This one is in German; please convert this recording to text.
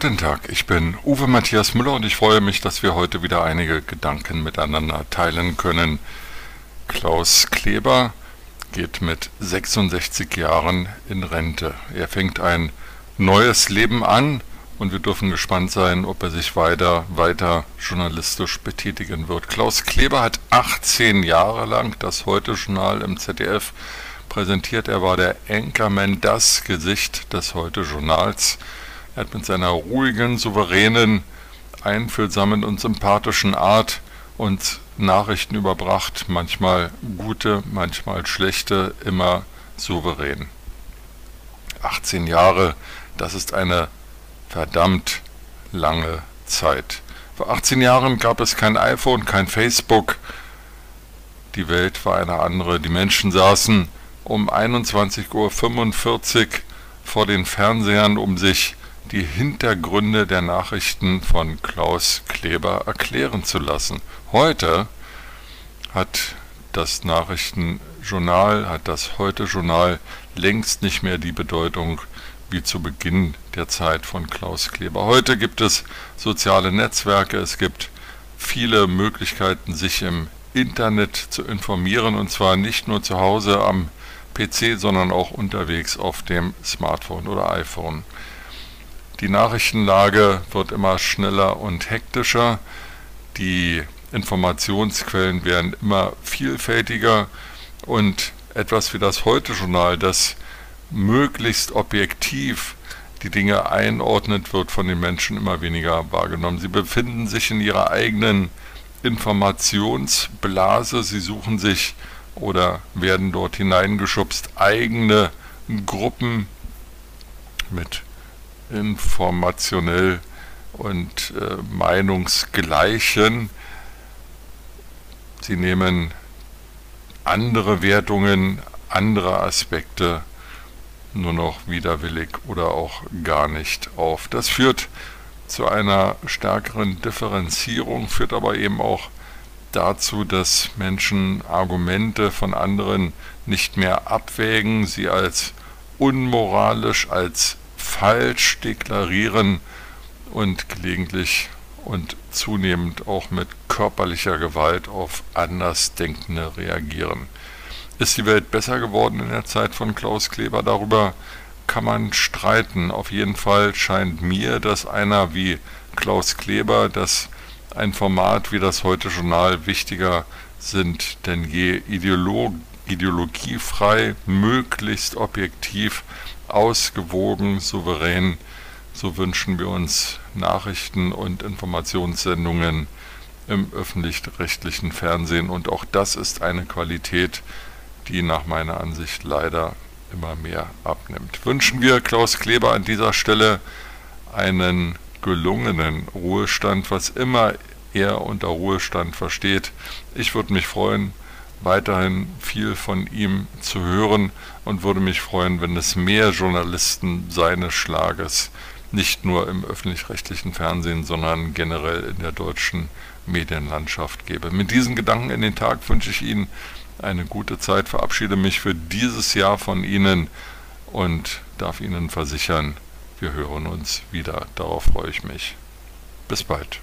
Guten Tag, ich bin Uwe Matthias Müller und ich freue mich, dass wir heute wieder einige Gedanken miteinander teilen können. Klaus Kleber geht mit 66 Jahren in Rente. Er fängt ein neues Leben an und wir dürfen gespannt sein, ob er sich weiter, weiter journalistisch betätigen wird. Klaus Kleber hat 18 Jahre lang das Heute-Journal im ZDF präsentiert. Er war der Anchorman, das Gesicht des Heute-Journals. Er hat mit seiner ruhigen, souveränen, einfühlsamen und sympathischen Art uns Nachrichten überbracht, manchmal gute, manchmal schlechte, immer souverän. 18 Jahre, das ist eine verdammt lange Zeit. Vor 18 Jahren gab es kein iPhone, kein Facebook. Die Welt war eine andere. Die Menschen saßen um 21.45 Uhr vor den Fernsehern, um sich die Hintergründe der Nachrichten von Klaus Kleber erklären zu lassen. Heute hat das Nachrichtenjournal, hat das Heute-Journal längst nicht mehr die Bedeutung wie zu Beginn der Zeit von Klaus Kleber. Heute gibt es soziale Netzwerke, es gibt viele Möglichkeiten, sich im Internet zu informieren und zwar nicht nur zu Hause am PC, sondern auch unterwegs auf dem Smartphone oder iPhone. Die Nachrichtenlage wird immer schneller und hektischer. Die Informationsquellen werden immer vielfältiger und etwas wie das Heute-Journal, das möglichst objektiv die Dinge einordnet, wird von den Menschen immer weniger wahrgenommen. Sie befinden sich in ihrer eigenen Informationsblase, sie suchen sich oder werden dort hineingeschubst eigene Gruppen mit informationell und äh, meinungsgleichen. Sie nehmen andere Wertungen, andere Aspekte nur noch widerwillig oder auch gar nicht auf. Das führt zu einer stärkeren Differenzierung, führt aber eben auch dazu, dass Menschen Argumente von anderen nicht mehr abwägen, sie als unmoralisch, als falsch deklarieren und gelegentlich und zunehmend auch mit körperlicher Gewalt auf Andersdenkende reagieren. Ist die Welt besser geworden in der Zeit von Klaus Kleber? Darüber kann man streiten. Auf jeden Fall scheint mir, dass einer wie Klaus Kleber, dass ein Format wie das Heute Journal wichtiger sind denn je Ideolog ideologiefrei, möglichst objektiv ausgewogen, souverän. So wünschen wir uns Nachrichten und Informationssendungen im öffentlich-rechtlichen Fernsehen. Und auch das ist eine Qualität, die nach meiner Ansicht leider immer mehr abnimmt. Wünschen wir Klaus Kleber an dieser Stelle einen gelungenen Ruhestand, was immer er unter Ruhestand versteht. Ich würde mich freuen, weiterhin viel von ihm zu hören und würde mich freuen, wenn es mehr Journalisten seines Schlages nicht nur im öffentlich-rechtlichen Fernsehen, sondern generell in der deutschen Medienlandschaft gäbe. Mit diesen Gedanken in den Tag wünsche ich Ihnen eine gute Zeit, verabschiede mich für dieses Jahr von Ihnen und darf Ihnen versichern, wir hören uns wieder. Darauf freue ich mich. Bis bald.